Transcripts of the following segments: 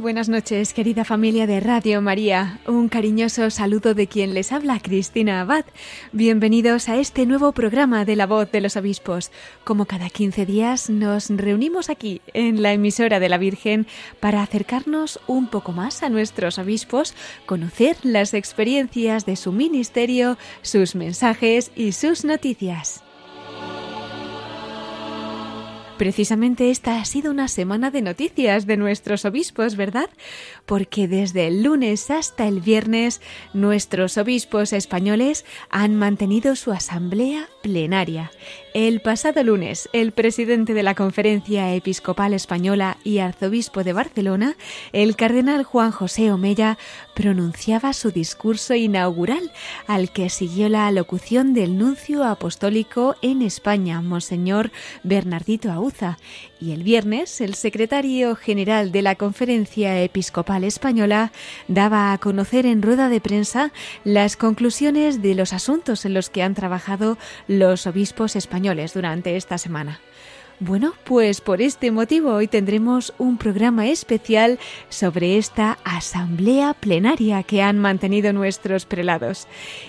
Buenas noches, querida familia de Radio María. Un cariñoso saludo de quien les habla, Cristina Abad. Bienvenidos a este nuevo programa de La Voz de los Obispos. Como cada 15 días nos reunimos aquí en la emisora de la Virgen para acercarnos un poco más a nuestros obispos, conocer las experiencias de su ministerio, sus mensajes y sus noticias. Precisamente esta ha sido una semana de noticias de nuestros obispos, ¿verdad? Porque desde el lunes hasta el viernes nuestros obispos españoles han mantenido su asamblea plenaria. El pasado lunes, el presidente de la Conferencia Episcopal Española y arzobispo de Barcelona, el cardenal Juan José Omella, pronunciaba su discurso inaugural, al que siguió la alocución del nuncio apostólico en España, Monseñor Bernardito Auza, y el viernes el secretario general de la Conferencia Episcopal Española daba a conocer en rueda de prensa las conclusiones de los asuntos en los que han trabajado los obispos españoles durante esta semana. Bueno, pues por este motivo hoy tendremos un programa especial sobre esta asamblea plenaria que han mantenido nuestros prelados.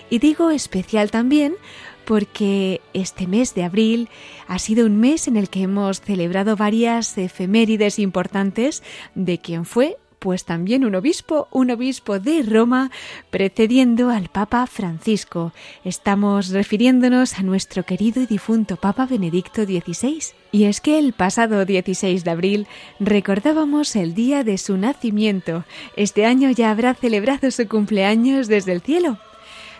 Y digo especial también porque este mes de abril ha sido un mes en el que hemos celebrado varias efemérides importantes de quien fue pues también un obispo, un obispo de Roma, precediendo al Papa Francisco. Estamos refiriéndonos a nuestro querido y difunto Papa Benedicto XVI. Y es que el pasado 16 de abril recordábamos el día de su nacimiento. Este año ya habrá celebrado su cumpleaños desde el cielo.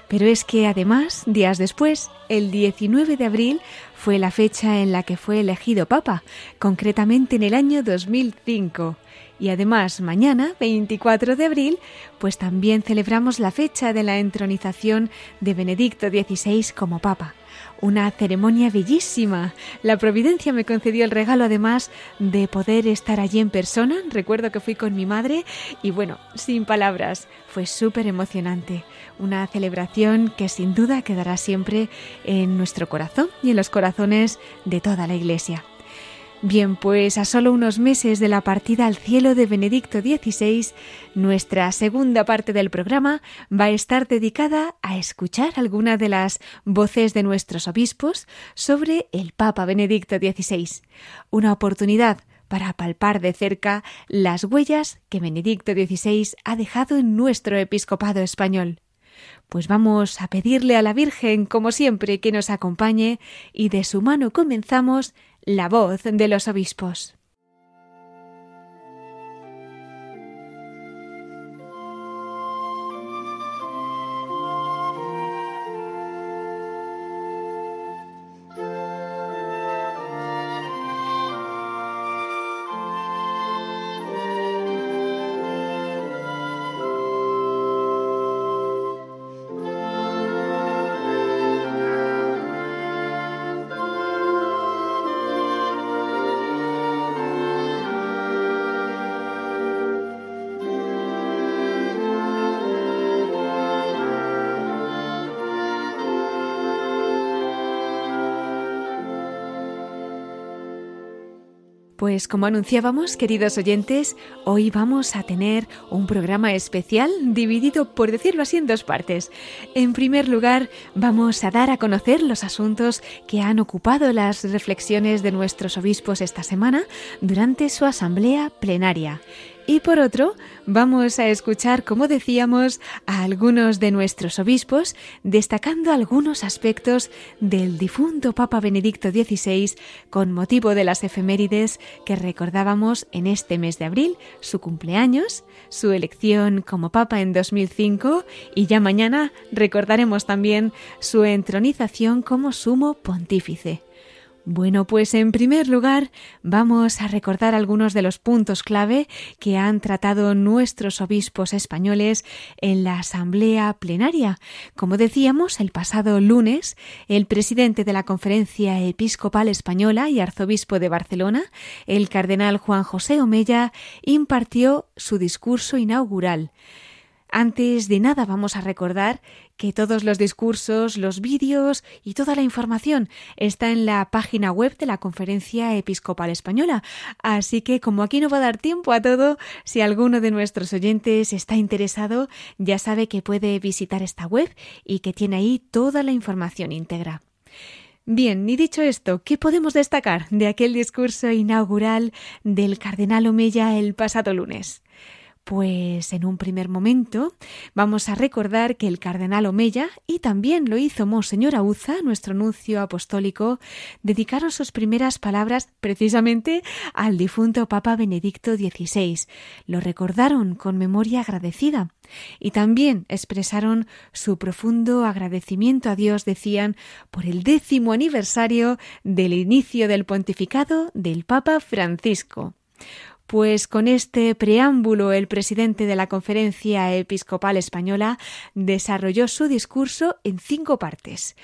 Pero es que además, días después, el 19 de abril fue la fecha en la que fue elegido Papa, concretamente en el año 2005. Y además, mañana, 24 de abril, pues también celebramos la fecha de la entronización de Benedicto XVI como Papa. Una ceremonia bellísima. La Providencia me concedió el regalo además de poder estar allí en persona. Recuerdo que fui con mi madre y bueno, sin palabras, fue súper emocionante. Una celebración que sin duda quedará siempre en nuestro corazón y en los corazones de toda la Iglesia. Bien, pues a solo unos meses de la partida al cielo de Benedicto XVI, nuestra segunda parte del programa va a estar dedicada a escuchar alguna de las voces de nuestros obispos sobre el Papa Benedicto XVI. Una oportunidad para palpar de cerca las huellas que Benedicto XVI ha dejado en nuestro episcopado español. Pues vamos a pedirle a la Virgen, como siempre, que nos acompañe y de su mano comenzamos la voz de los obispos. Pues como anunciábamos, queridos oyentes, hoy vamos a tener un programa especial dividido, por decirlo así, en dos partes. En primer lugar, vamos a dar a conocer los asuntos que han ocupado las reflexiones de nuestros obispos esta semana durante su asamblea plenaria. Y por otro, vamos a escuchar, como decíamos, a algunos de nuestros obispos destacando algunos aspectos del difunto Papa Benedicto XVI con motivo de las efemérides que recordábamos en este mes de abril, su cumpleaños, su elección como Papa en 2005 y ya mañana recordaremos también su entronización como sumo pontífice. Bueno, pues en primer lugar vamos a recordar algunos de los puntos clave que han tratado nuestros obispos españoles en la Asamblea Plenaria. Como decíamos, el pasado lunes, el presidente de la Conferencia Episcopal Española y arzobispo de Barcelona, el cardenal Juan José Omella, impartió su discurso inaugural. Antes de nada vamos a recordar que todos los discursos, los vídeos y toda la información está en la página web de la Conferencia Episcopal Española. Así que como aquí no va a dar tiempo a todo, si alguno de nuestros oyentes está interesado, ya sabe que puede visitar esta web y que tiene ahí toda la información íntegra. Bien, y dicho esto, ¿qué podemos destacar de aquel discurso inaugural del cardenal Omeya el pasado lunes? Pues en un primer momento vamos a recordar que el cardenal Omeya y también lo hizo Monseñor Auza, nuestro nuncio apostólico, dedicaron sus primeras palabras precisamente al difunto Papa Benedicto XVI. Lo recordaron con memoria agradecida y también expresaron su profundo agradecimiento a Dios, decían, por el décimo aniversario del inicio del pontificado del Papa Francisco. Pues con este preámbulo el presidente de la Conferencia Episcopal Española desarrolló su discurso en cinco partes.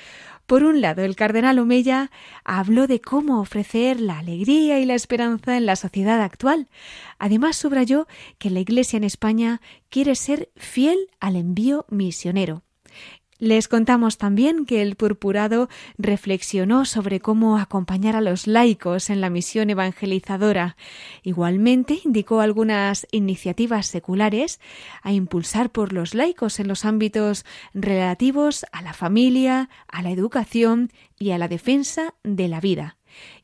Por un lado, el cardenal Omeya habló de cómo ofrecer la alegría y la esperanza en la sociedad actual. Además, subrayó que la Iglesia en España quiere ser fiel al envío misionero. Les contamos también que el purpurado reflexionó sobre cómo acompañar a los laicos en la misión evangelizadora. Igualmente indicó algunas iniciativas seculares a impulsar por los laicos en los ámbitos relativos a la familia, a la educación y a la defensa de la vida.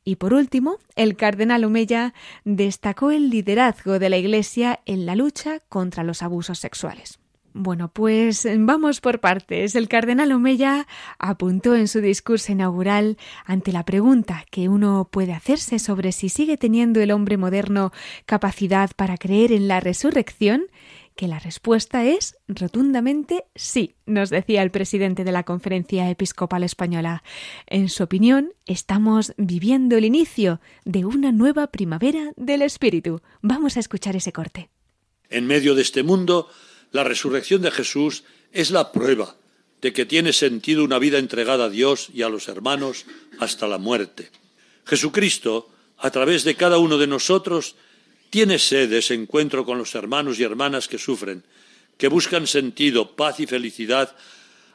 Y por último, el cardenal Omeya destacó el liderazgo de la Iglesia en la lucha contra los abusos sexuales. Bueno, pues vamos por partes. El cardenal Omeya apuntó en su discurso inaugural ante la pregunta que uno puede hacerse sobre si sigue teniendo el hombre moderno capacidad para creer en la resurrección, que la respuesta es rotundamente sí, nos decía el presidente de la Conferencia Episcopal Española. En su opinión, estamos viviendo el inicio de una nueva primavera del espíritu. Vamos a escuchar ese corte. En medio de este mundo, la resurrección de Jesús es la prueba de que tiene sentido una vida entregada a Dios y a los hermanos hasta la muerte. Jesucristo, a través de cada uno de nosotros, tiene sed ese encuentro con los hermanos y hermanas que sufren, que buscan sentido, paz y felicidad,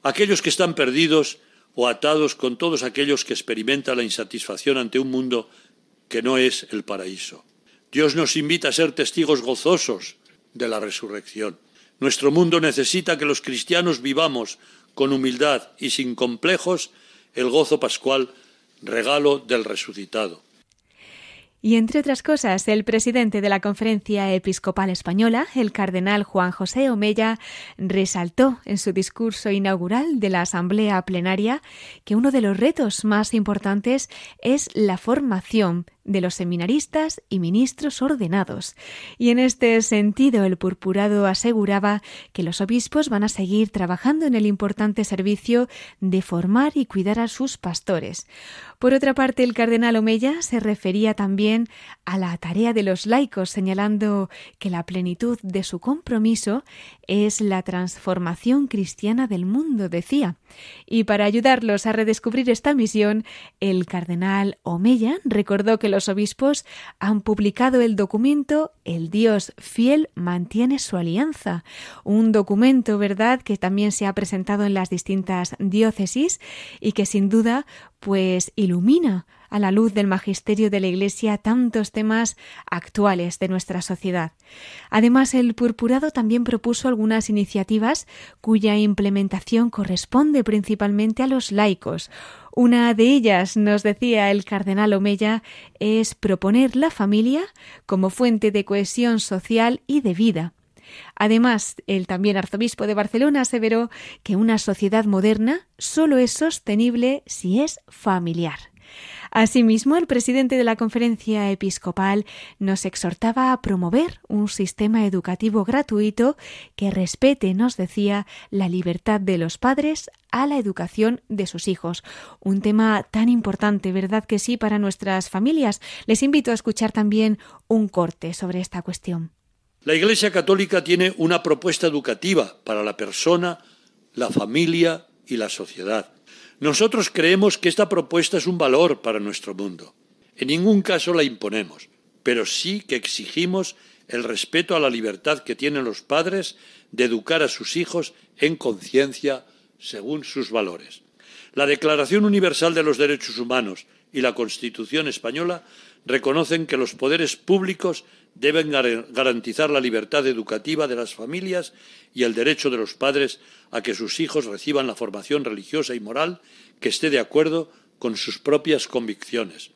aquellos que están perdidos o atados con todos aquellos que experimentan la insatisfacción ante un mundo que no es el paraíso. Dios nos invita a ser testigos gozosos de la resurrección. Nuestro mundo necesita que los cristianos vivamos con humildad y sin complejos el gozo pascual, regalo del resucitado. Y entre otras cosas, el presidente de la Conferencia Episcopal Española, el cardenal Juan José Omella, resaltó en su discurso inaugural de la Asamblea Plenaria que uno de los retos más importantes es la formación de los seminaristas y ministros ordenados. Y en este sentido el purpurado aseguraba que los obispos van a seguir trabajando en el importante servicio de formar y cuidar a sus pastores. Por otra parte, el cardenal Omeya se refería también a la tarea de los laicos, señalando que la plenitud de su compromiso es la transformación cristiana del mundo, decía. Y para ayudarlos a redescubrir esta misión, el cardenal Omeya recordó que los obispos han publicado el documento El Dios fiel mantiene su alianza, un documento, ¿verdad?, que también se ha presentado en las distintas diócesis y que sin duda pues ilumina a la luz del magisterio de la Iglesia tantos temas actuales de nuestra sociedad. Además, el purpurado también propuso algunas iniciativas cuya implementación corresponde principalmente a los laicos. Una de ellas, nos decía el cardenal Omeya, es proponer la familia como fuente de cohesión social y de vida. Además, el también arzobispo de Barcelona aseveró que una sociedad moderna solo es sostenible si es familiar. Asimismo, el presidente de la conferencia episcopal nos exhortaba a promover un sistema educativo gratuito que respete, nos decía, la libertad de los padres a la educación de sus hijos. Un tema tan importante, ¿verdad que sí, para nuestras familias? Les invito a escuchar también un corte sobre esta cuestión. La Iglesia Católica tiene una propuesta educativa para la persona, la familia y la sociedad. Nosotros creemos que esta propuesta es un valor para nuestro mundo. En ningún caso la imponemos, pero sí que exigimos el respeto a la libertad que tienen los padres de educar a sus hijos en conciencia según sus valores. La Declaración Universal de los Derechos Humanos y la Constitución española reconocen que los poderes públicos deben garantizar la libertad educativa de las familias y el derecho de los padres a que sus hijos reciban la formación religiosa y moral que esté de acuerdo con sus propias convicciones.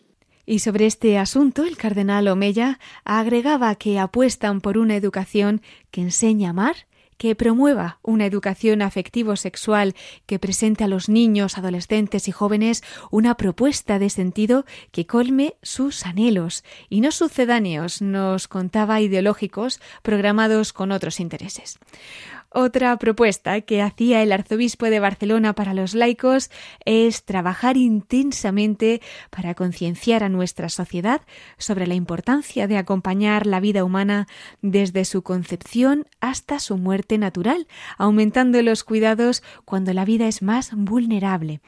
Y sobre este asunto, el cardenal Omeya agregaba que apuestan por una educación que enseña a amar, que promueva una educación afectivo-sexual que presente a los niños, adolescentes y jóvenes una propuesta de sentido que colme sus anhelos y no sucedáneos, nos contaba ideológicos programados con otros intereses. Otra propuesta que hacía el arzobispo de Barcelona para los laicos es trabajar intensamente para concienciar a nuestra sociedad sobre la importancia de acompañar la vida humana desde su concepción hasta su muerte natural, aumentando los cuidados cuando la vida es más vulnerable.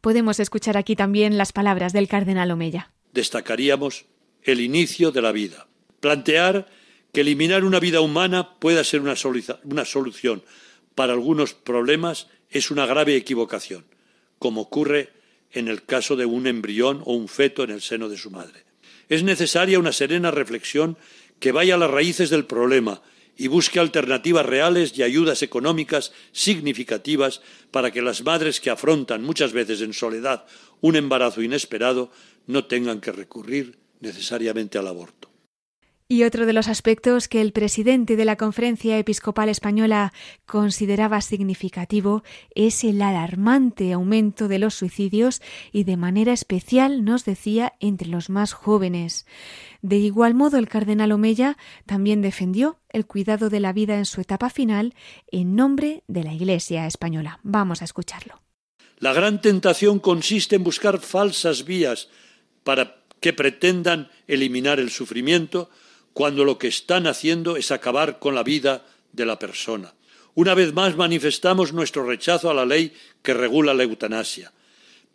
Podemos escuchar aquí también las palabras del cardenal Omeya. Destacaríamos el inicio de la vida. Plantear que eliminar una vida humana pueda ser una, solución para algunos problemas es una grave equivocación, como ocurre en el caso de un embrión o un feto en el seno de su madre. Es necesaria una serena reflexión que vaya a las raíces del problema y busque alternativas reales y ayudas económicas significativas para que las madres que afrontan muchas veces en soledad un embarazo inesperado no tengan que recurrir necesariamente al aborto. Y otro de los aspectos que el presidente de la Conferencia Episcopal Española consideraba significativo es el alarmante aumento de los suicidios y de manera especial, nos decía, entre los más jóvenes. De igual modo, el cardenal Omeya también defendió el cuidado de la vida en su etapa final en nombre de la Iglesia española. Vamos a escucharlo. La gran tentación consiste en buscar falsas vías para que pretendan eliminar el sufrimiento cuando lo que están haciendo es acabar con la vida de la persona. Una vez más manifestamos nuestro rechazo a la ley que regula la eutanasia.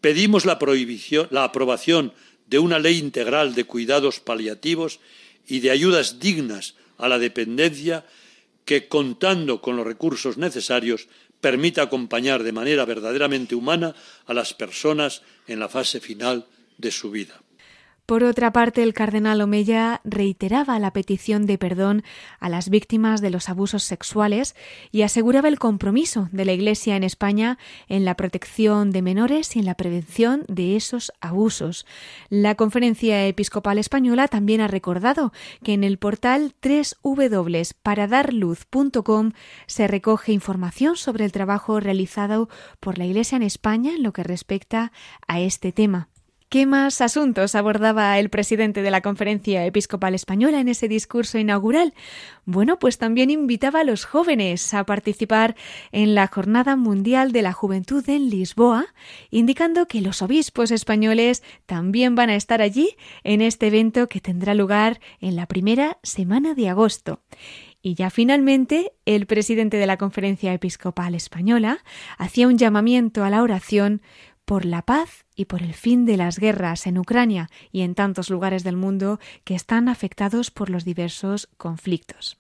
Pedimos la, prohibición, la aprobación de una ley integral de cuidados paliativos y de ayudas dignas a la dependencia que, contando con los recursos necesarios, permita acompañar de manera verdaderamente humana a las personas en la fase final de su vida. Por otra parte, el cardenal Omeya reiteraba la petición de perdón a las víctimas de los abusos sexuales y aseguraba el compromiso de la Iglesia en España en la protección de menores y en la prevención de esos abusos. La Conferencia Episcopal Española también ha recordado que en el portal www.paradarluz.com se recoge información sobre el trabajo realizado por la Iglesia en España en lo que respecta a este tema. ¿Qué más asuntos abordaba el presidente de la Conferencia Episcopal Española en ese discurso inaugural? Bueno, pues también invitaba a los jóvenes a participar en la Jornada Mundial de la Juventud en Lisboa, indicando que los obispos españoles también van a estar allí en este evento que tendrá lugar en la primera semana de agosto. Y ya finalmente, el presidente de la Conferencia Episcopal Española hacía un llamamiento a la oración por la paz y por el fin de las guerras en Ucrania y en tantos lugares del mundo que están afectados por los diversos conflictos.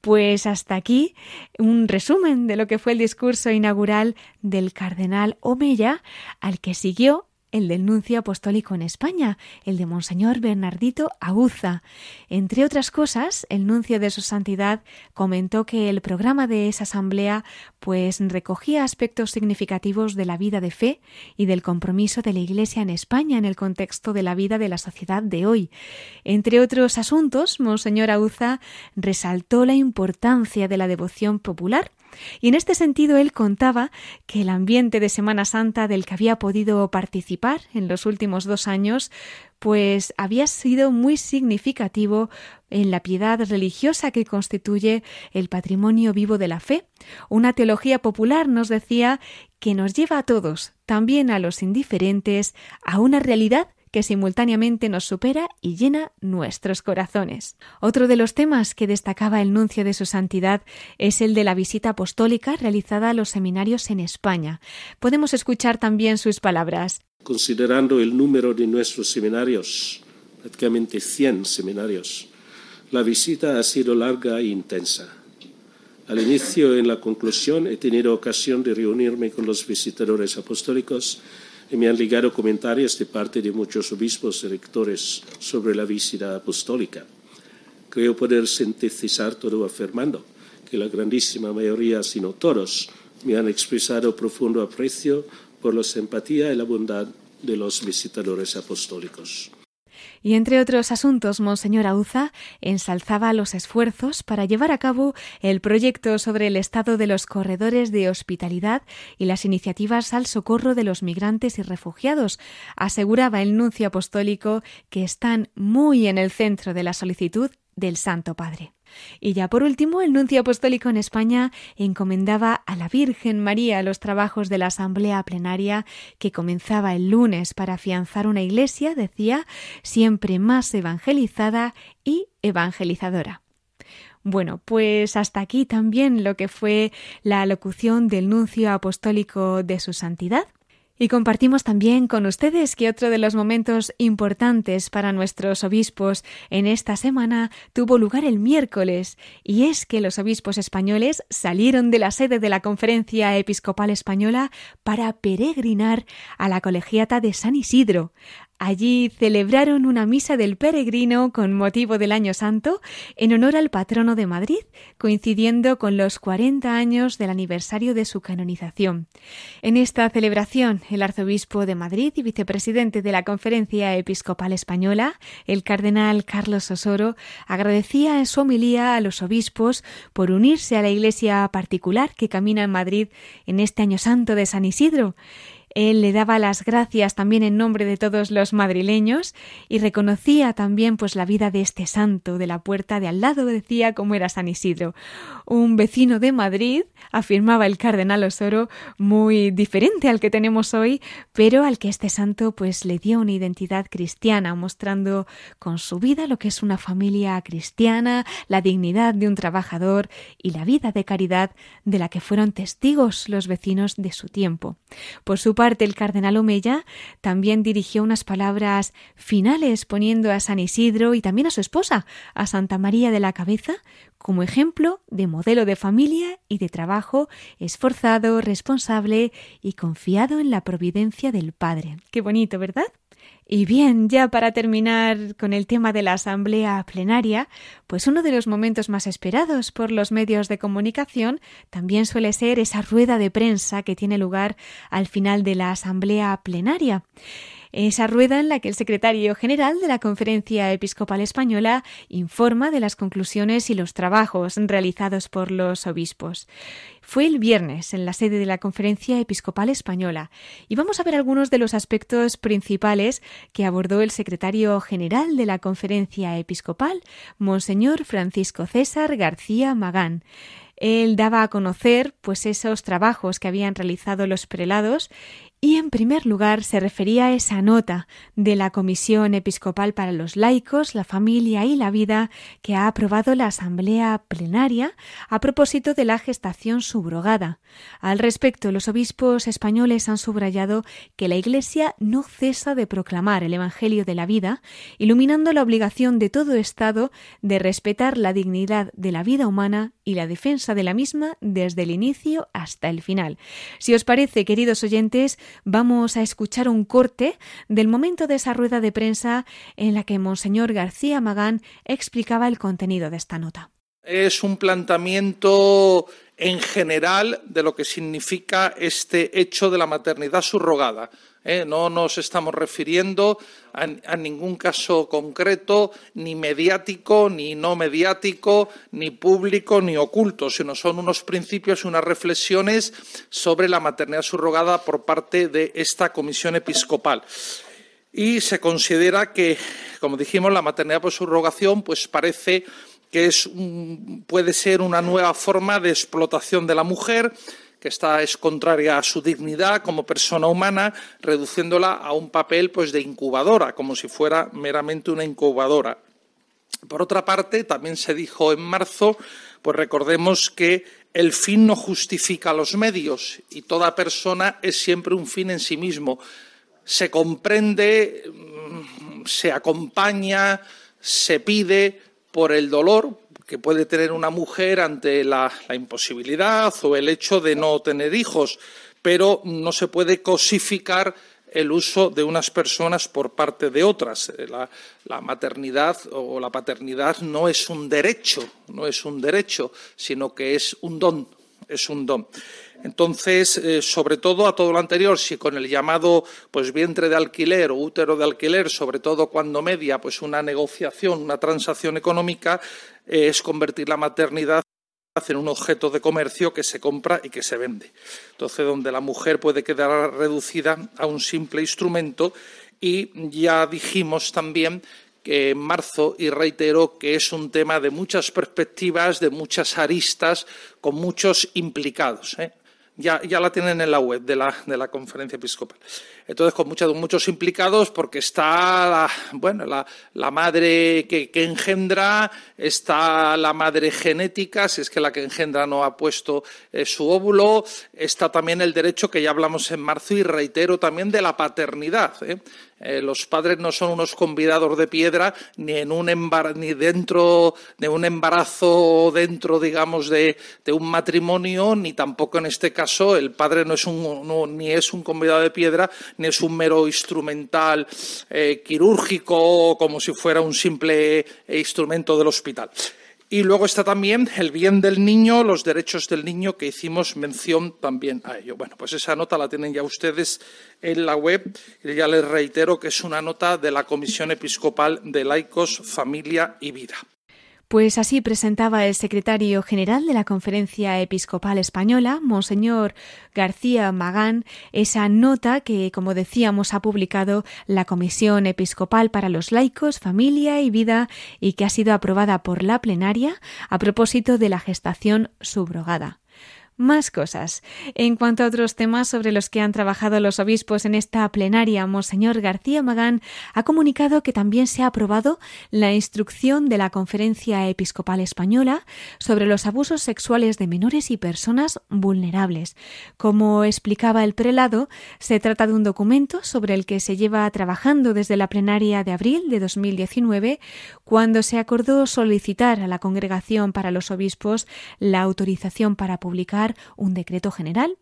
Pues hasta aquí un resumen de lo que fue el discurso inaugural del cardenal Omeya, al que siguió el del nuncio apostólico en España, el de Monseñor Bernardito Aguza. Entre otras cosas, el nuncio de su santidad comentó que el programa de esa asamblea pues recogía aspectos significativos de la vida de fe y del compromiso de la Iglesia en España en el contexto de la vida de la sociedad de hoy. Entre otros asuntos, Monseñor Auza resaltó la importancia de la devoción popular Y en este sentido él contaba que el ambiente de Semana Santa del que había podido participar en los últimos dos años pues había sido muy significativo en la piedad religiosa que constituye el patrimonio vivo de la fe. Una teología popular nos decía que nos lleva a todos, también a los indiferentes, a una realidad que simultáneamente nos supera y llena nuestros corazones. Otro de los temas que destacaba el nuncio de su santidad es el de la visita apostólica realizada a los seminarios en España. Podemos escuchar también sus palabras. Considerando el número de nuestros seminarios, prácticamente 100 seminarios, la visita ha sido larga e intensa. Al inicio y en la conclusión he tenido ocasión de reunirme con los visitadores apostólicos y me han ligado comentarios de parte de muchos obispos y rectores sobre la visita apostólica. Creo poder sintetizar todo afirmando que la grandísima mayoría, si no todos, me han expresado profundo aprecio por la simpatía y la bondad de los visitadores apostólicos. Y entre otros asuntos, Monseñor Auza ensalzaba los esfuerzos para llevar a cabo el proyecto sobre el estado de los corredores de hospitalidad y las iniciativas al socorro de los migrantes y refugiados. Aseguraba el nuncio apostólico que están muy en el centro de la solicitud del Santo Padre. Y ya por último, el nuncio apostólico en España encomendaba a la Virgen María los trabajos de la Asamblea Plenaria que comenzaba el lunes para afianzar una iglesia, decía, siempre más evangelizada y evangelizadora. Bueno, pues hasta aquí también lo que fue la locución del nuncio apostólico de su santidad. Y compartimos también con ustedes que otro de los momentos importantes para nuestros obispos en esta semana tuvo lugar el miércoles, y es que los obispos españoles salieron de la sede de la Conferencia Episcopal Española para peregrinar a la colegiata de San Isidro, Allí celebraron una misa del peregrino con motivo del Año Santo en honor al patrono de Madrid, coincidiendo con los 40 años del aniversario de su canonización. En esta celebración, el arzobispo de Madrid y vicepresidente de la Conferencia Episcopal Española, el cardenal Carlos Osoro, agradecía en su homilía a los obispos por unirse a la iglesia particular que camina en Madrid en este Año Santo de San Isidro él le daba las gracias también en nombre de todos los madrileños y reconocía también pues la vida de este santo de la puerta de al lado decía cómo era San Isidro, un vecino de Madrid, afirmaba el cardenal Osoro, muy diferente al que tenemos hoy, pero al que este santo pues le dio una identidad cristiana, mostrando con su vida lo que es una familia cristiana, la dignidad de un trabajador y la vida de caridad de la que fueron testigos los vecinos de su tiempo. Por su el cardenal Omeya también dirigió unas palabras finales poniendo a San Isidro y también a su esposa, a Santa María de la Cabeza, como ejemplo de modelo de familia y de trabajo esforzado, responsable y confiado en la providencia del Padre. Qué bonito, ¿verdad? Y bien, ya para terminar con el tema de la asamblea plenaria, pues uno de los momentos más esperados por los medios de comunicación también suele ser esa rueda de prensa que tiene lugar al final de la asamblea plenaria esa rueda en la que el secretario general de la Conferencia Episcopal Española informa de las conclusiones y los trabajos realizados por los obispos. Fue el viernes en la sede de la Conferencia Episcopal Española y vamos a ver algunos de los aspectos principales que abordó el secretario general de la Conferencia Episcopal, Monseñor Francisco César García Magán. Él daba a conocer pues esos trabajos que habían realizado los prelados y en primer lugar se refería a esa nota de la Comisión Episcopal para los Laicos, la Familia y la Vida que ha aprobado la Asamblea Plenaria a propósito de la gestación subrogada. Al respecto, los obispos españoles han subrayado que la Iglesia no cesa de proclamar el Evangelio de la vida, iluminando la obligación de todo Estado de respetar la dignidad de la vida humana y la defensa de la misma desde el inicio hasta el final. Si os parece, queridos oyentes, vamos a escuchar un corte del momento de esa rueda de prensa en la que Monseñor García Magán explicaba el contenido de esta nota. Es un planteamiento en general de lo que significa este hecho de la maternidad subrogada. ¿eh? No nos estamos refiriendo a, ningún caso concreto, ni mediático, ni no mediático, ni público, ni oculto, sino son unos principios y unas reflexiones sobre la maternidad subrogada por parte de esta comisión episcopal. Y se considera que, como dijimos, la maternidad por subrogación pues parece que puede ser una nueva forma de explotación de la mujer, que está, es contraria a su dignidad como persona humana, reduciéndola a un papel pues, de incubadora, como si fuera meramente una incubadora. Por otra parte, también se dijo en marzo, pues recordemos que el fin no justifica los medios y toda persona es siempre un fin en sí mismo. Se comprende, mm, se acompaña, se pide por el dolor, que puede tener una mujer ante la, imposibilidad o el hecho de no tener hijos, pero no se puede cosificar el uso de unas personas por parte de otras. Eh, la, la, maternidad o la paternidad no es un derecho, no es un derecho, sino que es un don, es un don. Entonces, eh, sobre todo a todo lo anterior, si con el llamado pues vientre de alquiler o útero de alquiler, sobre todo cuando media pues una negociación, una transacción económica, eh, es convertir la maternidad en un objeto de comercio que se compra y que se vende. Entonces, donde la mujer puede quedar reducida a un simple instrumento y ya dijimos también en marzo y reitero que es un tema de muchas perspectivas, de muchas aristas, con muchos implicados. ¿eh? ya, la tienen en la web de la conferencia episcopal. Entonces, con muchos, muchos implicados, porque está la, bueno, la, la madre que, engendra, está la madre genética, si es que la que engendra no ha puesto eh, su óvulo, está también el derecho que ya hablamos en marzo y reitero también de la paternidad. ¿eh? Eh, los padres no son unos convidados de piedra ni en un ni dentro de un embarazo dentro digamos de, un matrimonio ni tampoco en este caso el padre no es un ni es un convidado de piedra ni es un mero instrumental eh, quirúrgico como si fuera un simple eh, instrumento del hospital. Y luego está también el bien del niño, los derechos del niño, que hicimos mención también a ello. Bueno, pues esa nota la tienen ya ustedes en la web y ya les reitero que es una nota de la Comisión Episcopal de Laicos, Familia y Vida. Pues así presentaba el secretario general de la Conferencia Episcopal Española, Monseñor García Magán, esa nota que, como decíamos, ha publicado la Comisión Episcopal para los Laicos, Familia y Vida y que ha sido aprobada por la plenaria a propósito de la gestación subrogada más cosas. En cuanto a otros temas sobre los que han trabajado los obispos en esta plenaria, Monseñor García Magán ha comunicado que también se ha aprobado la instrucción de la Conferencia Episcopal Española sobre los abusos sexuales de menores y personas vulnerables. Como explicaba el prelado, se trata de un documento sobre el que se lleva trabajando desde la plenaria de abril de 2019, cuando se acordó solicitar a la Congregación para los Obispos la autorización para publicar un decreto general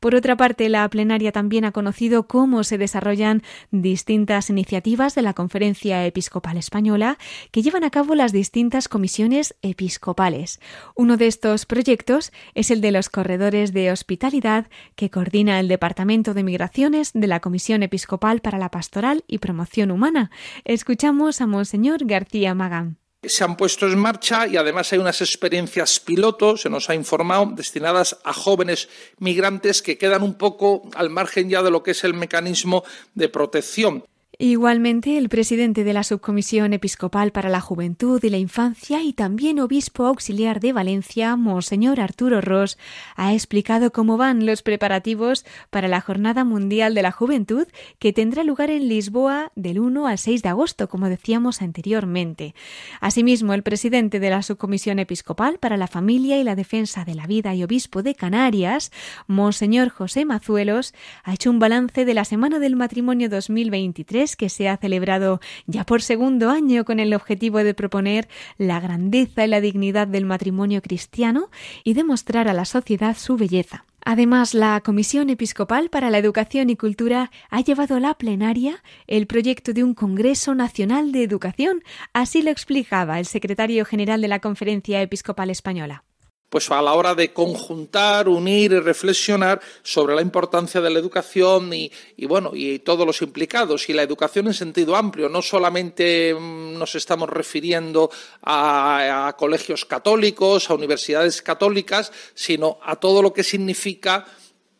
por otra parte, la plenaria también ha conocido cómo se desarrollan distintas iniciativas de la Conferencia Episcopal Española que llevan a cabo las distintas comisiones episcopales. Uno de estos proyectos es el de los corredores de hospitalidad que coordina el Departamento de Migraciones de la Comisión Episcopal para la Pastoral y Promoción Humana. Escuchamos a Monseñor García Magán se han puesto en marcha y además hay unas experiencias piloto, se nos ha informado, destinadas a jóvenes migrantes que quedan un poco al margen ya de lo que es el mecanismo de protección. Igualmente, el presidente de la Subcomisión Episcopal para la Juventud y la Infancia y también obispo auxiliar de Valencia, Monseñor Arturo Ross, ha explicado cómo van los preparativos para la Jornada Mundial de la Juventud que tendrá lugar en Lisboa del 1 al 6 de agosto, como decíamos anteriormente. Asimismo, el presidente de la Subcomisión Episcopal para la Familia y la Defensa de la Vida y obispo de Canarias, Monseñor José Mazuelos, ha hecho un balance de la Semana del Matrimonio 2023 que se ha celebrado ya por segundo año con el objetivo de proponer la grandeza y la dignidad del matrimonio cristiano y demostrar a la sociedad su belleza. Además, la Comisión Episcopal para la Educación y Cultura ha llevado a la plenaria el proyecto de un Congreso Nacional de Educación. Así lo explicaba el secretario general de la Conferencia Episcopal Española pues a la hora de conjuntar, unir y reflexionar sobre la importancia de la educación y, bueno y todos los implicados y la educación en sentido amplio. No solamente mm, nos estamos refiriendo a colegios católicos, a universidades católicas, sino a todo lo que significa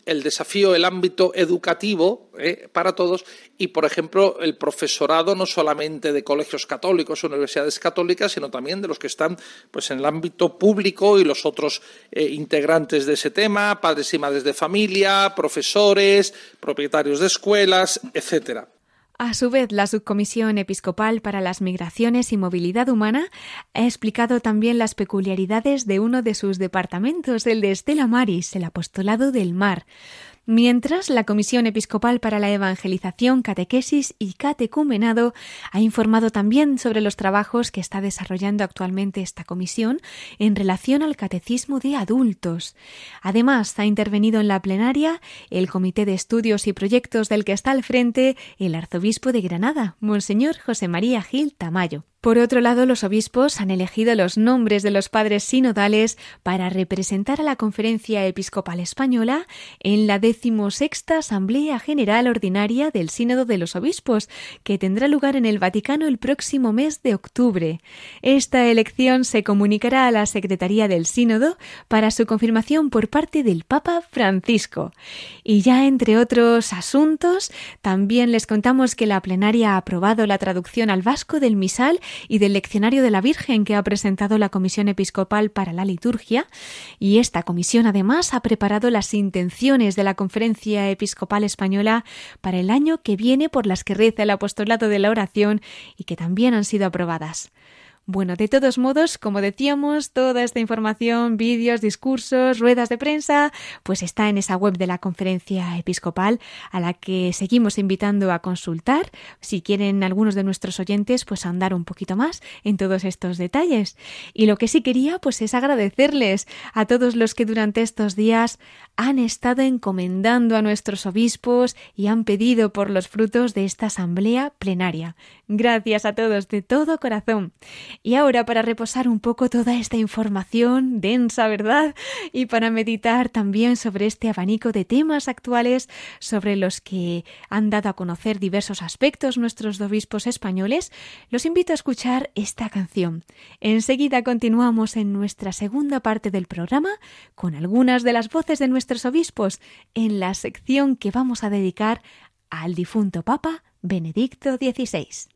el desafío, el ámbito educativo eh, para todos y, por ejemplo, el profesorado no solamente de colegios católicos, universidades católicas, sino también de los que están pues, en el ámbito público y los otros eh, integrantes de ese tema, padres y madres de familia, profesores, propietarios de escuelas, etcétera. A su vez, la Subcomisión Episcopal para las Migraciones y Movilidad Humana ha explicado también las peculiaridades de uno de sus departamentos, el de Estela Maris, el Apostolado del Mar. Mientras, la Comisión Episcopal para la Evangelización, Catequesis y Catecumenado ha informado también sobre los trabajos que está desarrollando actualmente esta comisión en relación al catecismo de adultos. Además, ha intervenido en la plenaria el Comité de Estudios y Proyectos del que está al frente el arzobispo de Granada, Monseñor José María Gil Tamayo. Por otro lado, los obispos han elegido los nombres de los padres sinodales para representar a la Conferencia Episcopal Española en la decimosexta Asamblea General Ordinaria del Sínodo de los Obispos, que tendrá lugar en el Vaticano el próximo mes de octubre. Esta elección se comunicará a la Secretaría del Sínodo para su confirmación por parte del Papa Francisco. Y ya entre otros asuntos, también les contamos que la plenaria ha aprobado la traducción al vasco del misal y del leccionario de la Virgen que ha presentado la Comisión Episcopal para la Liturgia, y esta comisión además ha preparado las intenciones de la Conferencia Episcopal Española para el año que viene por las que reza el apostolado de la oración y que también han sido aprobadas. Bueno, de todos modos, como decíamos, toda esta información, vídeos, discursos, ruedas de prensa, pues está en esa web de la conferencia episcopal a la que seguimos invitando a consultar si quieren algunos de nuestros oyentes pues andar un poquito más en todos estos detalles. Y lo que sí quería pues es agradecerles a todos los que durante estos días han estado encomendando a nuestros obispos y han pedido por los frutos de esta asamblea plenaria. Gracias a todos de todo corazón. Y ahora para reposar un poco toda esta información densa, ¿verdad? Y para meditar también sobre este abanico de temas actuales sobre los que han dado a conocer diversos aspectos nuestros obispos españoles, los invito a escuchar esta canción. Enseguida continuamos en nuestra segunda parte del programa con algunas de las voces de nuestros obispos en la sección que vamos a dedicar al difunto Papa Benedicto XVI.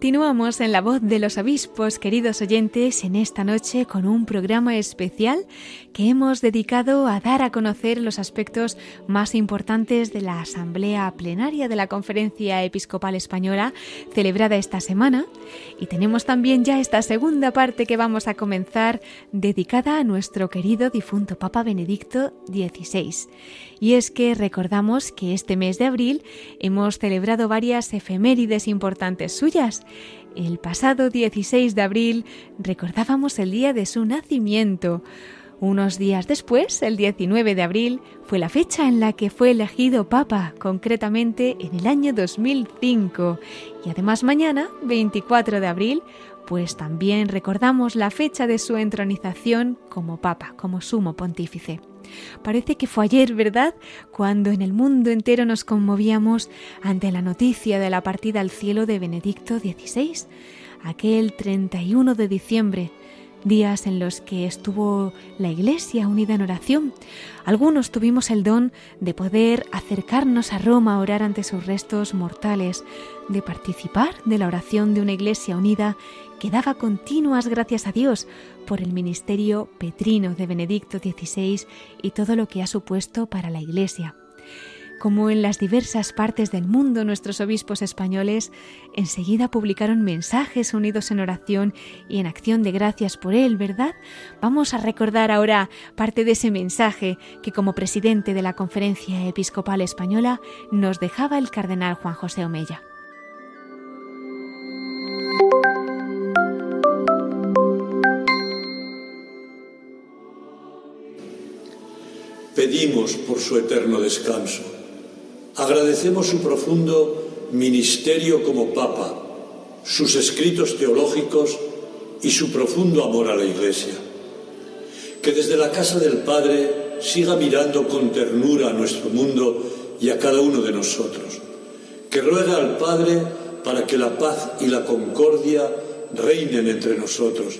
Continuamos en la voz de los obispos, queridos oyentes, en esta noche con un programa especial hemos dedicado a dar a conocer los aspectos más importantes de la Asamblea Plenaria de la Conferencia Episcopal Española celebrada esta semana. Y tenemos también ya esta segunda parte que vamos a comenzar dedicada a nuestro querido difunto Papa Benedicto XVI. Y es que recordamos que este mes de abril hemos celebrado varias efemérides importantes suyas. El pasado 16 de abril recordábamos el día de su nacimiento. Unos días después, el 19 de abril, fue la fecha en la que fue elegido Papa, concretamente en el año 2005. Y además mañana, 24 de abril, pues también recordamos la fecha de su entronización como Papa, como sumo pontífice. Parece que fue ayer, ¿verdad?, cuando en el mundo entero nos conmovíamos ante la noticia de la partida al cielo de Benedicto XVI, aquel 31 de diciembre, días en los que estuvo la Iglesia unida en oración. Algunos tuvimos el don de poder acercarnos a Roma a orar ante sus restos mortales, de participar de la oración de una Iglesia unida que daba continuas gracias a Dios por el ministerio petrino de Benedicto XVI y todo lo que ha supuesto para la Iglesia. Como en las diversas partes del mundo nuestros obispos españoles enseguida publicaron mensajes unidos en oración y en acción de gracias por él, ¿verdad? Vamos a recordar ahora parte de ese mensaje que como presidente de la Conferencia Episcopal Española nos dejaba el cardenal Juan José Omella. Pedimos por su eterno descanso. Agradecemos su profundo ministerio como Papa, sus escritos teológicos y su profundo amor a la Iglesia. Que desde la casa del Padre siga mirando con ternura a nuestro mundo y a cada uno de nosotros. Que ruega al Padre para que la paz y la concordia reinen entre nosotros,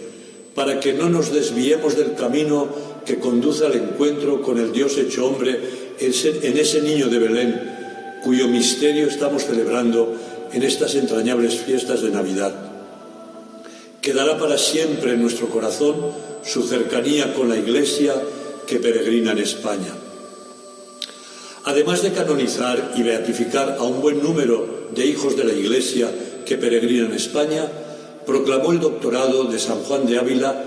para que no nos desviemos del camino que conduce al encuentro con el Dios hecho hombre en ese niño de Belén, cuyo misterio estamos celebrando en estas entrañables fiestas de Navidad. Quedará para siempre en nuestro corazón su cercanía con la Iglesia que peregrina en España. Además de canonizar y beatificar a un buen número de hijos de la Iglesia que peregrinan en España, proclamó el doctorado de San Juan de Ávila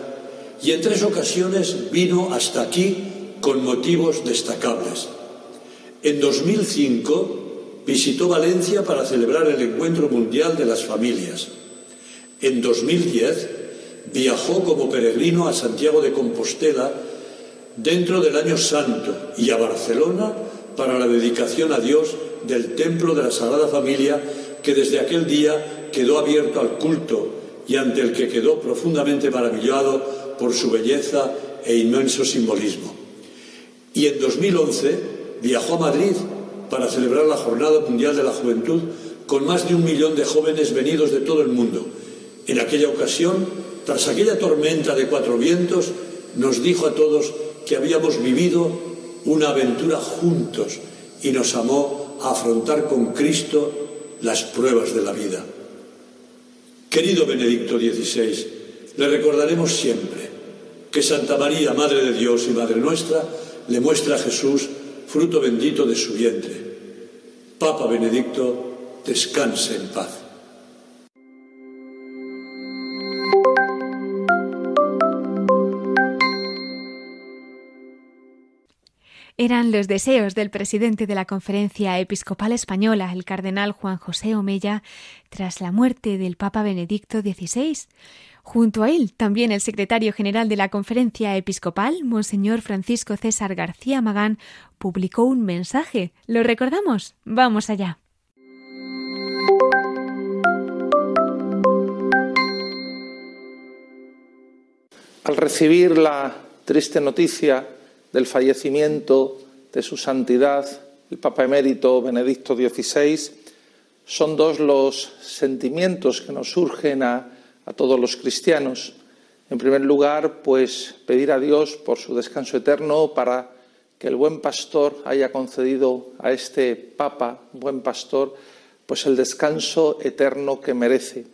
y en tres ocasiones vino hasta aquí con motivos destacables. En 2005 visitó Valencia para celebrar el Encuentro Mundial de las Familias. En 2010 viajó como peregrino a Santiago de Compostela dentro del Año Santo y a Barcelona para la dedicación a Dios del Templo de la Sagrada Familia que desde aquel día quedó abierto al culto y ante el que quedó profundamente maravillado por su belleza e inmenso simbolismo. Y en 2011 viajó a Madrid para celebrar la Jornada Mundial de la Juventud con más de un millón de jóvenes venidos de todo el mundo. En aquella ocasión, tras aquella tormenta de cuatro vientos, nos dijo a todos que habíamos vivido una aventura juntos y nos amó a afrontar con Cristo las pruebas de la vida. Querido Benedicto XVI, le recordaremos siempre que Santa María, Madre de Dios y Madre nuestra, le muestra a Jesús fruto bendito de su vientre. Papa Benedicto, descanse en paz. Eran los deseos del presidente de la Conferencia Episcopal Española, el cardenal Juan José Omella, tras la muerte del Papa Benedicto XVI. Junto a él, también el secretario general de la Conferencia Episcopal, Monseñor Francisco César García Magán, publicó un mensaje. ¿Lo recordamos? Vamos allá. Al recibir la triste noticia del fallecimiento de su santidad, el Papa emérito Benedicto XVI, son dos los sentimientos que nos surgen a a todos los cristianos. En primer lugar, pues pedir a Dios por su descanso eterno para que el buen pastor haya concedido a este Papa, buen pastor, pues el descanso eterno que merece.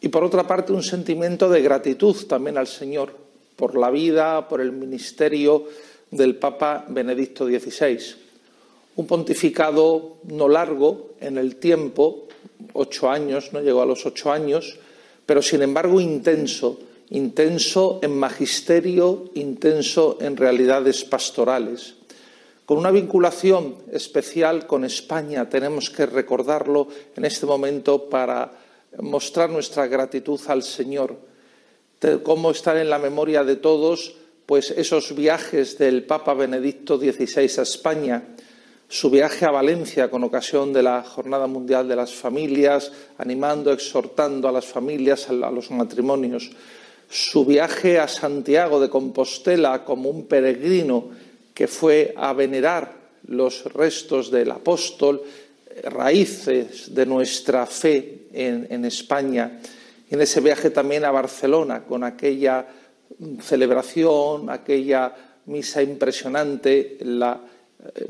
y por otra parte un sentimiento de gratitud también al Señor por la vida, por el ministerio del Papa Benedicto XVI. Un pontificado no largo en el tiempo, ocho años, no llegó a los ocho años, pero sin embargo intenso, intenso en magisterio, intenso en realidades pastorales. Con una vinculación especial con España, tenemos que recordarlo en este momento para mostrar nuestra gratitud al Señor, cómo están en la memoria de todos pues esos viajes del Papa Benedicto XVI a España, su viaje a Valencia con ocasión de la Jornada Mundial de las Familias, animando, exhortando a las familias, a los matrimonios, su viaje a Santiago de Compostela como un peregrino que fue a venerar los restos del apóstol, raíces de nuestra fe en, España, y en ese viaje también a Barcelona con aquella celebración, aquella misa impresionante la eh,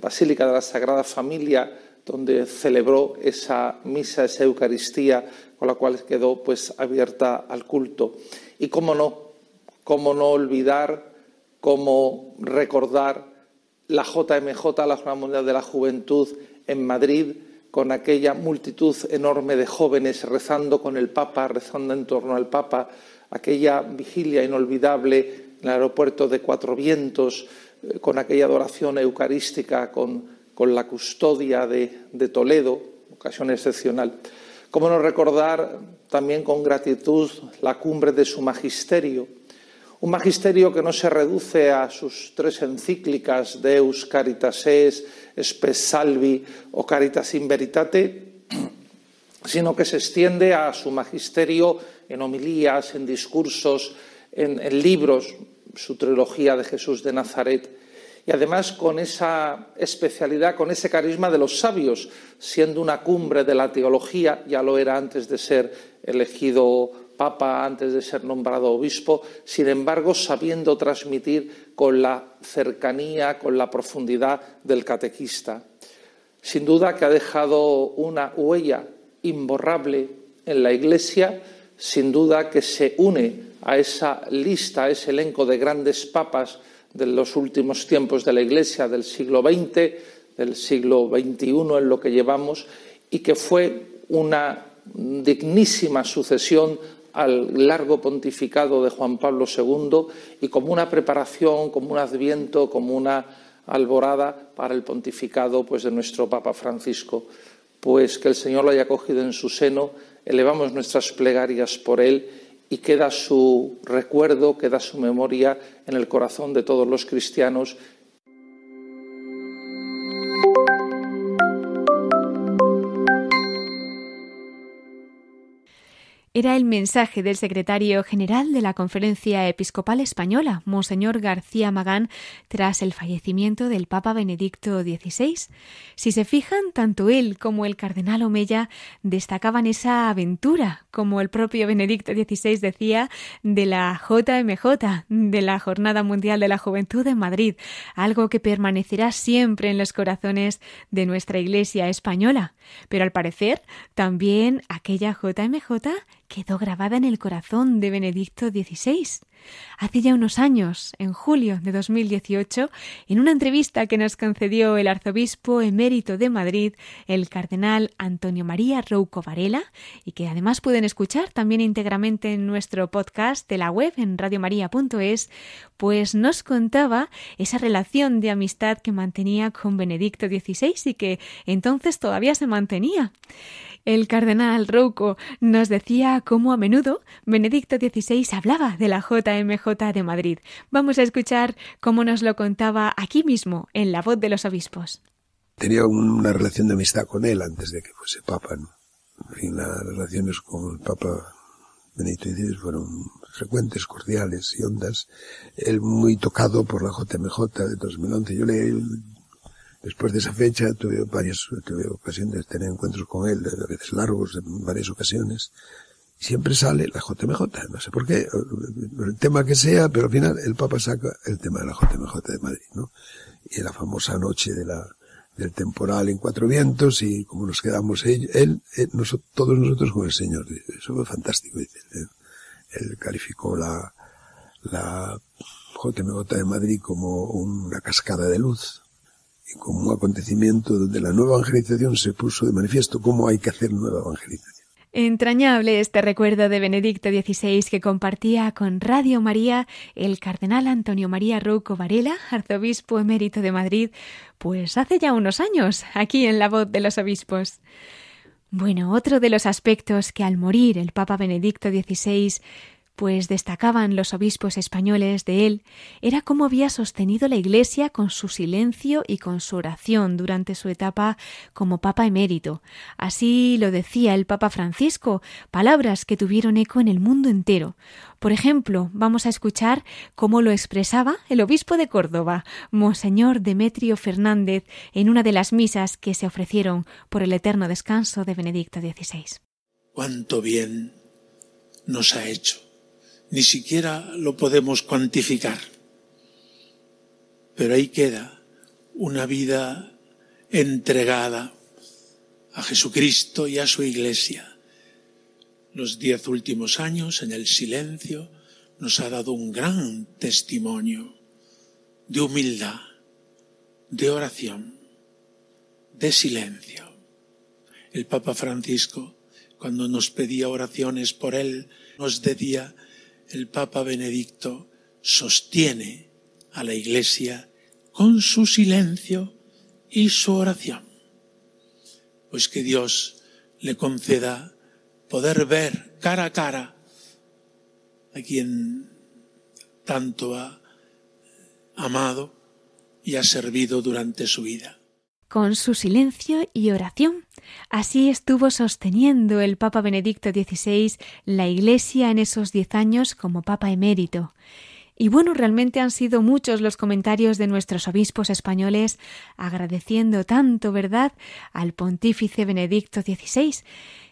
Basílica de la Sagrada Familia, donde celebró esa misa, esa Eucaristía, con la cual quedó pues abierta al culto. Y cómo no, cómo no olvidar, cómo recordar la JMJ, la Jornada Mundial de la Juventud, en Madrid, con aquella multitud enorme de jóvenes rezando con el Papa, rezando en torno al Papa, aquella vigilia inolvidable en el aeropuerto de Cuatro Vientos, eh, con aquella adoración eucarística, con, la custodia de, de, Toledo, ocasión excepcional. ¿Cómo no recordar también con gratitud la cumbre de su magisterio? Un magisterio que no se reduce a sus tres encíclicas, Deus Caritas Es, Spes Salvi o Caritas in Veritate, sino que se extiende a su magisterio en homilías, en discursos, en, libros, su trilogía de Jesús de Nazaret, y además con esa especialidad, con ese carisma de los sabios, siendo una cumbre de la teología, ya lo era antes de ser elegido papa, antes de ser nombrado obispo, sin embargo sabiendo transmitir con la cercanía, con la profundidad del catequista. Sin duda que ha dejado una huella imborrable en la Iglesia, sin duda que se une a esa lista, a ese elenco de grandes papas de los últimos tiempos de la Iglesia, del siglo XX, del siglo XXI en lo que llevamos, y que fue una dignísima sucesión al largo pontificado de Juan Pablo II y como una preparación, como un adviento, como una alborada para el pontificado pues, de nuestro Papa Francisco. Pues que el Señor lo haya cogido en su seno elevamos nuestras plegarias por él y queda su recuerdo, queda su memoria en el corazón de todos los cristianos Era el mensaje del secretario general de la Conferencia Episcopal Española, Monseñor García Magán, tras el fallecimiento del Papa Benedicto XVI. Si se fijan, tanto él como el cardenal Omeya destacaban esa aventura, como el propio Benedicto XVI decía, de la JMJ, de la Jornada Mundial de la Juventud en Madrid, algo que permanecerá siempre en los corazones de nuestra Iglesia española. Pero al parecer, también aquella JMJ quedó grabada en el corazón de Benedicto XVI. Hace ya unos años, en julio de 2018, en una entrevista que nos concedió el arzobispo emérito de Madrid, el cardenal Antonio María Rouco Varela, y que además pueden escuchar también íntegramente en nuestro podcast de la web en radiomaria.es, pues nos contaba esa relación de amistad que mantenía con Benedicto XVI y que entonces todavía se mantenía. El cardenal Rouco nos decía cómo a menudo Benedicto XVI hablaba de la JMJ de Madrid. Vamos a escuchar cómo nos lo contaba aquí mismo, en la voz de los obispos. Tenía una relación de amistad con él antes de que fuese papa. En fin, las relaciones con el papa Benedicto XVI fueron frecuentes, cordiales y hondas. Él muy tocado por la JMJ de 2011. Yo le Después de esa fecha tuve varias, tuve ocasiones de tener encuentros con él, a veces largos, en varias ocasiones. Siempre sale la JMJ, no sé por qué, el tema que sea, pero al final el Papa saca el tema de la JMJ de Madrid, ¿no? Y la famosa noche de la del temporal en Cuatro Vientos y como nos quedamos él, él, todos nosotros con el Señor. Eso fue fantástico. Él, calificó la, la JMJ de Madrid como una cascada de luz y como un acontecimiento donde la nueva evangelización se puso de manifiesto cómo hay que hacer nueva evangelización. Entrañable este recuerdo de Benedicto XVI que compartía con Radio María el cardenal Antonio María Rouco Varela, arzobispo emérito de Madrid, pues hace ya unos años, aquí en la voz de los obispos. Bueno, otro de los aspectos que al morir el Papa Benedicto XVI pues destacaban los obispos españoles de él, era cómo había sostenido la Iglesia con su silencio y con su oración durante su etapa como Papa emérito. Así lo decía el Papa Francisco, palabras que tuvieron eco en el mundo entero. Por ejemplo, vamos a escuchar cómo lo expresaba el obispo de Córdoba, Monseñor Demetrio Fernández, en una de las misas que se ofrecieron por el eterno descanso de Benedicto XVI. Cuánto bien nos ha hecho ni siquiera lo podemos cuantificar. Pero ahí queda una vida entregada a Jesucristo y a su Iglesia. Los diez últimos años en el silencio nos ha dado un gran testimonio de humildad, de oración, de silencio. El Papa Francisco, cuando nos pedía oraciones por él, nos decía, el Papa Benedicto sostiene a la Iglesia con su silencio y su oración. Pues que Dios le conceda poder ver cara a cara a quien tanto ha amado y ha servido durante su vida con su silencio y oración. Así estuvo sosteniendo el Papa Benedicto XVI la Iglesia en esos diez años como Papa emérito. Y bueno, realmente han sido muchos los comentarios de nuestros obispos españoles agradeciendo tanto, ¿verdad?, al pontífice Benedicto XVI.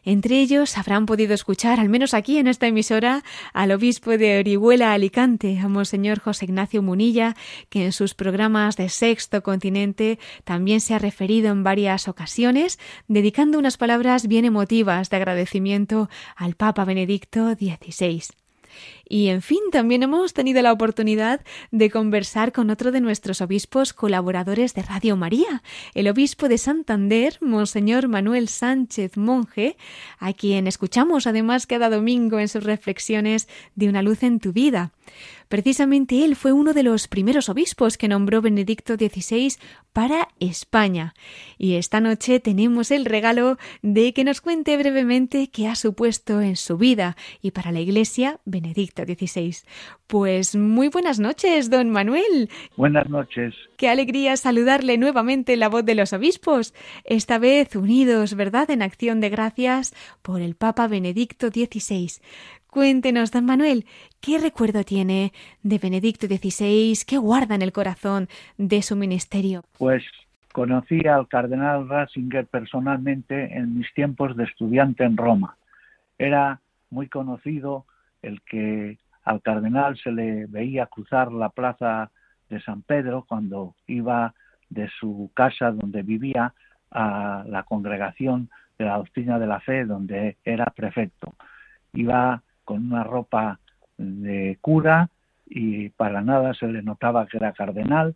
Entre ellos habrán podido escuchar, al menos aquí en esta emisora, al obispo de Orihuela Alicante, a Monseñor José Ignacio Munilla, que en sus programas de Sexto Continente también se ha referido en varias ocasiones, dedicando unas palabras bien emotivas de agradecimiento al Papa Benedicto XVI. Y en fin, también hemos tenido la oportunidad de conversar con otro de nuestros obispos colaboradores de Radio María, el obispo de Santander, Monseñor Manuel Sánchez Monje, a quien escuchamos además cada domingo en sus reflexiones de una luz en tu vida. Precisamente él fue uno de los primeros obispos que nombró Benedicto XVI para España. Y esta noche tenemos el regalo de que nos cuente brevemente qué ha supuesto en su vida y para la Iglesia Benedicto XVI. Pues muy buenas noches, don Manuel. Buenas noches. Qué alegría saludarle nuevamente en la voz de los obispos, esta vez unidos, ¿verdad?, en acción de gracias por el Papa Benedicto XVI. Cuéntenos, don Manuel, ¿qué recuerdo tiene de Benedicto XVI? ¿Qué guarda en el corazón de su ministerio? Pues conocí al cardenal Ratzinger personalmente en mis tiempos de estudiante en Roma. Era muy conocido el que al cardenal se le veía cruzar la plaza de San Pedro cuando iba de su casa donde vivía a la congregación de la doctrina de la fe donde era prefecto. Iba con una ropa de cura y para nada se le notaba que era cardenal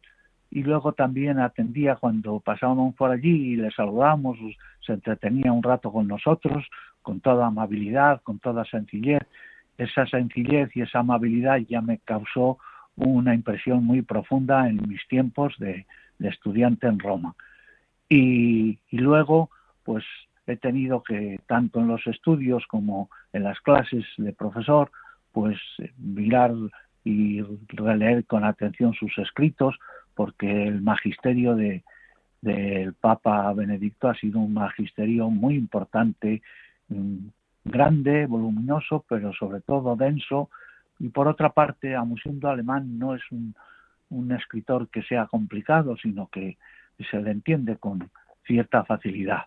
y luego también atendía cuando pasábamos por allí y le saludábamos, se entretenía un rato con nosotros, con toda amabilidad, con toda sencillez. Esa sencillez y esa amabilidad ya me causó una impresión muy profunda en mis tiempos de, estudiante en Roma. Y luego, pues he tenido que, tanto en los estudios como en las clases de profesor, pues mirar y releer con atención sus escritos, porque el magisterio de, del Papa Benedicto ha sido un magisterio muy importante, mm, grande, voluminoso, pero sobre todo denso. Y por otra parte, Amusindo Alemán no es un escritor que sea complicado, sino que se le entiende con cierta facilidad.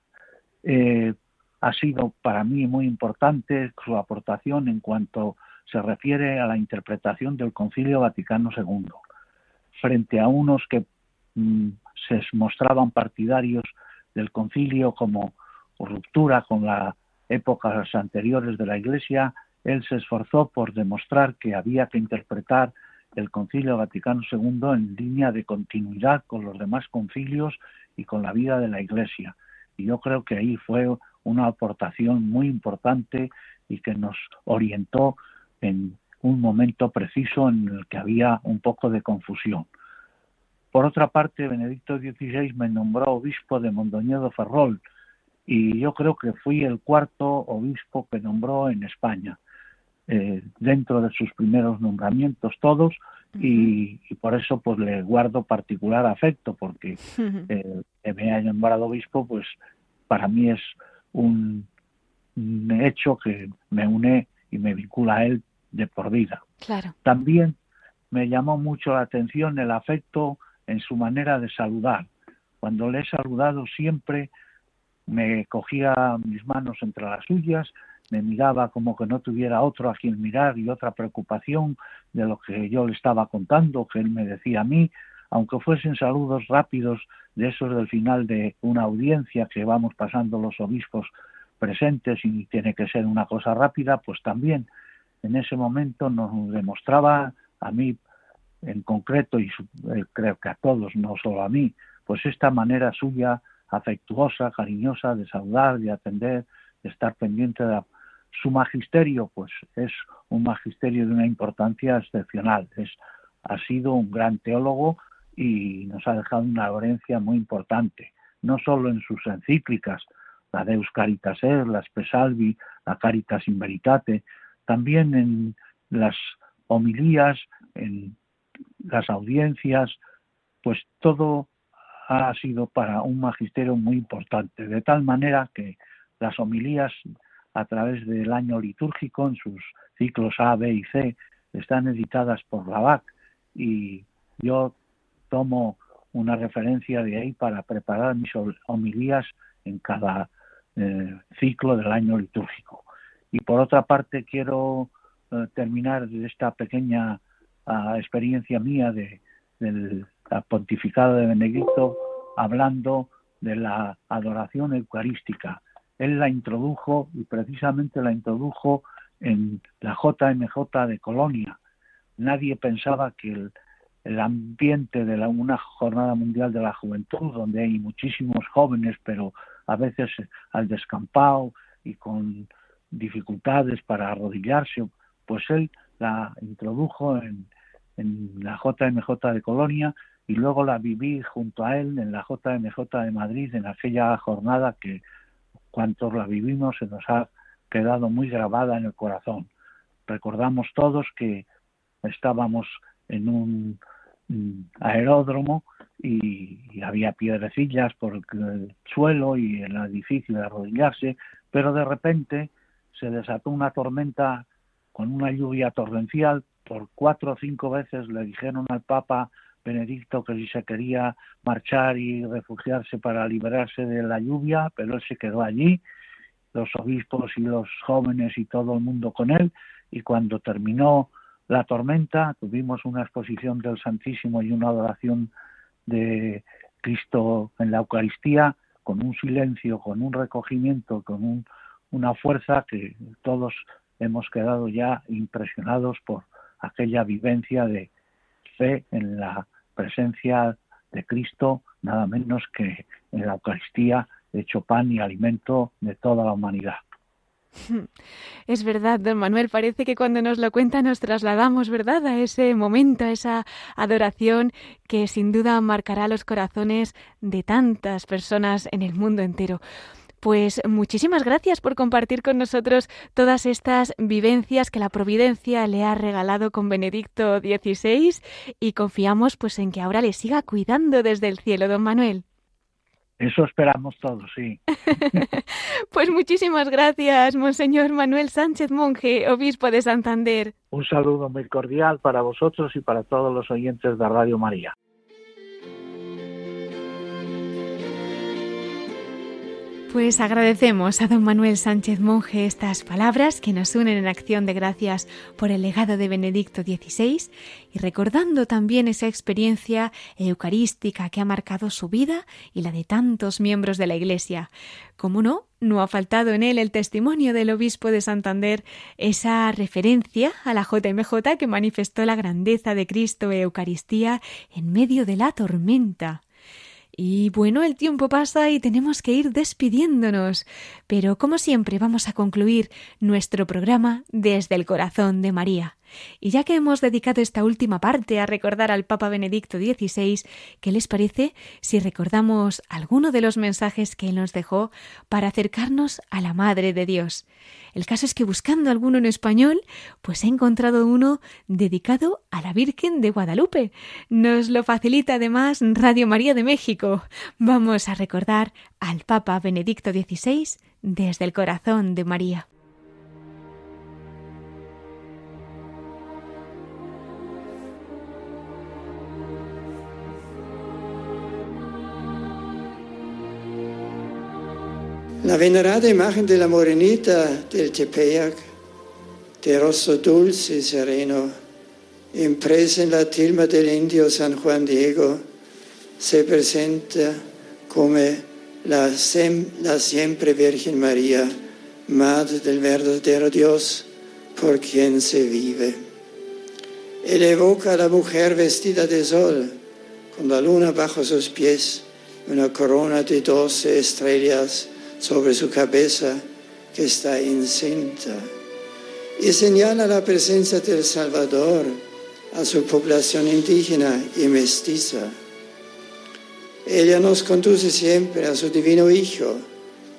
Eh, ha sido para mí muy importante su aportación en cuanto se refiere a la interpretación del Concilio Vaticano II, frente a unos que mm, se mostraban partidarios del concilio como ruptura con las épocas anteriores de la Iglesia, él se esforzó por demostrar que había que interpretar el Concilio Vaticano II en línea de continuidad con los demás concilios y con la vida de la Iglesia. Y yo creo que ahí fue una aportación muy importante y que nos orientó en un momento preciso en el que había un poco de confusión. Por otra parte, Benedicto XVI me nombró obispo de Mondoñedo Ferrol y yo creo que fui el cuarto obispo que nombró en España. Eh, dentro de sus primeros nombramientos todos y, por eso pues le guardo particular afecto porque eh, que me haya nombrado obispo pues para mí es un, hecho que me une y me vincula a él de por vida. Claro. También me llamó mucho la atención el afecto en su manera de saludar. Cuando le he saludado siempre me cogía mis manos entre las suyas me miraba como que no tuviera otro a quien mirar y otra preocupación de lo que yo le estaba contando, que él me decía a mí, aunque fuesen saludos rápidos de esos del final de una audiencia que vamos pasando los obispos presentes y tiene que ser una cosa rápida, pues también en ese momento nos demostraba a mí en concreto y eh, creo que a todos, no solo a mí, pues esta manera suya afectuosa, cariñosa de saludar, de atender, de estar pendiente de la su magisterio, pues es un magisterio de una importancia excepcional. Es, ha sido un gran teólogo y nos ha dejado una herencia muy importante, no solo en sus encíclicas, la Deus Caritas Es, la Spesalvi, la Caritas in Veritate, también en las homilías, en las audiencias, pues todo ha sido para un magisterio muy importante, de tal manera que las homilías a través del año litúrgico en sus ciclos A, B y C, están editadas por la BAC y yo tomo una referencia de ahí para preparar mis homilías en cada eh, ciclo del año litúrgico. Y por otra parte quiero eh, terminar esta pequeña ah, experiencia mía de, del pontificado de Benedicto hablando de la adoración eucarística él la introdujo y precisamente la introdujo en la JMJ de Colonia. Nadie pensaba que el, ambiente de la, una jornada mundial de la juventud, donde hay muchísimos jóvenes, pero a veces al descampado y con dificultades para arrodillarse, pues él la introdujo en, en la JMJ de Colonia y luego la viví junto a él en la JMJ de Madrid en aquella jornada que cuantos la vivimos se nos ha quedado muy grabada en el corazón. Recordamos todos que estábamos en un aeródromo y, había piedrecillas por el suelo y era difícil arrodillarse, pero de repente se desató una tormenta con una lluvia torrencial. Por cuatro o cinco veces le dijeron al Papa Benedicto que si se quería marchar y refugiarse para liberarse de la lluvia, pero él se quedó allí, los obispos y los jóvenes y todo el mundo con él, y cuando terminó la tormenta tuvimos una exposición del Santísimo y una adoración de Cristo en la Eucaristía con un silencio, con un recogimiento, con una fuerza que todos hemos quedado ya impresionados por aquella vivencia de fe en la presencia de Cristo, nada menos que en la Eucaristía, hecho pan y alimento de toda la humanidad. Es verdad, don Manuel, parece que cuando nos lo cuenta nos trasladamos, ¿verdad?, a ese momento, a esa adoración que sin duda marcará los corazones de tantas personas en el mundo entero. Pues muchísimas gracias por compartir con nosotros todas estas vivencias que la providencia le ha regalado con Benedicto XVI y confiamos pues en que ahora le siga cuidando desde el cielo, don Manuel. Eso esperamos todos, sí. pues muchísimas gracias, Monseñor Manuel Sánchez Monje, obispo de Santander. Un saludo muy cordial para vosotros y para todos los oyentes de Radio María. Pues agradecemos a don Manuel Sánchez Monje estas palabras que nos unen en acción de gracias por el legado de Benedicto XVI y recordando también esa experiencia eucarística que ha marcado su vida y la de tantos miembros de la Iglesia. Como no, no ha faltado en él el testimonio del obispo de Santander, esa referencia a la JMJ que manifestó la grandeza de Cristo e Eucaristía en medio de la tormenta. Y bueno, el tiempo pasa y tenemos que ir despidiéndonos, pero como siempre vamos a concluir nuestro programa desde el corazón de María. Y ya que hemos dedicado esta última parte a recordar al Papa Benedicto XVI, ¿qué les parece si recordamos alguno de los mensajes que él nos dejó para acercarnos a la Madre de Dios? El caso es que buscando alguno en español, pues he encontrado uno dedicado a la Virgen de Guadalupe. Nos lo facilita además Radio María de México. Vamos a recordar al Papa Benedicto XVI desde el corazón de María. La venerada imagen de la morenita del Tepeyac, de rostro dulce y sereno, impresa en la tilma del indio San Juan Diego, se presenta como la, siempre Virgen María, Madre del verdadero Dios, por quien se vive. Él evoca a la mujer vestida de sol, con la luna bajo sus pies, una corona de doce estrellas, sobre su cabeza que está encinta y señala la presencia del Salvador a su población indígena y mestiza. Ella nos conduce siempre a su divino Hijo,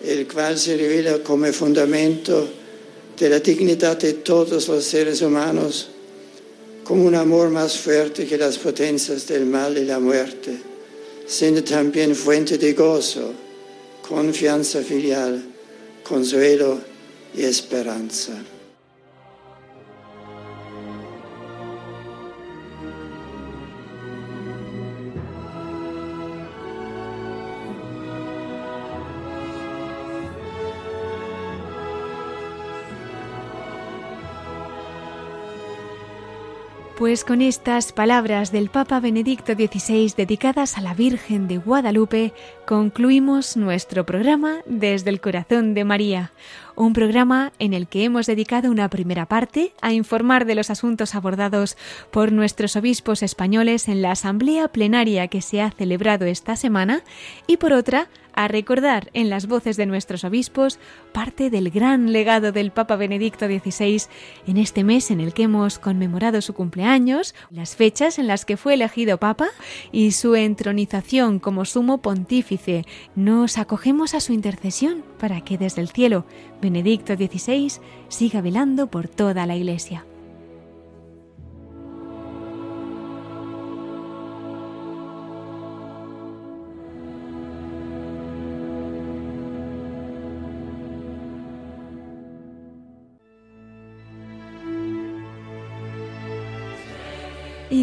el cual se revela como fundamento de la dignidad de todos los seres humanos, como un amor más fuerte que las potencias del mal y la muerte, siendo también fuente de gozo confianza filial, consuelo y esperanza. Pues con estas palabras del Papa Benedicto XVI dedicadas a la Virgen de Guadalupe, concluimos nuestro programa desde el corazón de María, un programa en el que hemos dedicado una primera parte a informar de los asuntos abordados por nuestros obispos españoles en la asamblea plenaria que se ha celebrado esta semana y por otra a recordar en las voces de nuestros obispos parte del gran legado del Papa Benedicto XVI en este mes en el que hemos conmemorado su cumpleaños, las fechas en las que fue elegido Papa y su entronización como sumo pontífice. Nos acogemos a su intercesión para que desde el cielo Benedicto XVI siga velando por toda la Iglesia.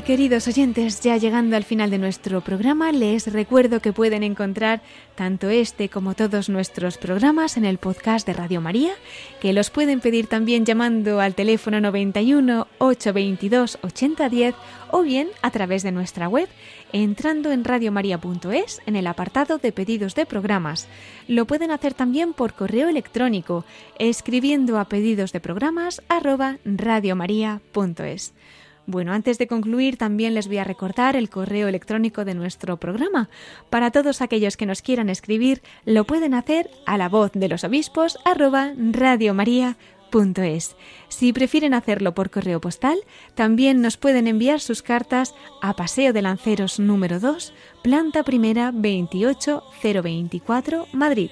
Queridos oyentes, ya llegando al final de nuestro programa, les recuerdo que pueden encontrar tanto este como todos nuestros programas en el podcast de Radio María, que los pueden pedir también llamando al teléfono 91 822 8010 o bien a través de nuestra web entrando en radiomaria.es en el apartado de pedidos de programas. Lo pueden hacer también por correo electrónico escribiendo a pedidos de programas radiomaria.es. Bueno, antes de concluir, también les voy a recordar el correo electrónico de nuestro programa. Para todos aquellos que nos quieran escribir, lo pueden hacer a la voz de los obispos arroba radiomaria.es. Si prefieren hacerlo por correo postal, también nos pueden enviar sus cartas a Paseo de Lanceros número 2, planta primera 28024, Madrid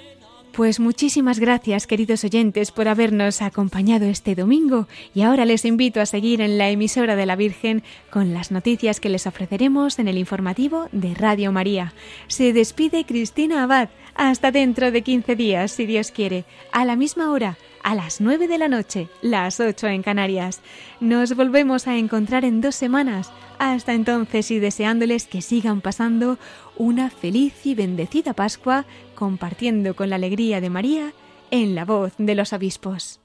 pues muchísimas gracias, queridos oyentes, por habernos acompañado este domingo y ahora les invito a seguir en la emisora de la Virgen con las noticias que les ofreceremos en el informativo de Radio María. Se despide Cristina Abad. Hasta dentro de 15 días, si Dios quiere, a la misma hora, a las 9 de la noche, las 8 en Canarias. Nos volvemos a encontrar en dos semanas Hasta entonces y deseándoles que sigan pasando una feliz y bendecida Pascua, compartiendo con la alegría de María en la voz de los obispos.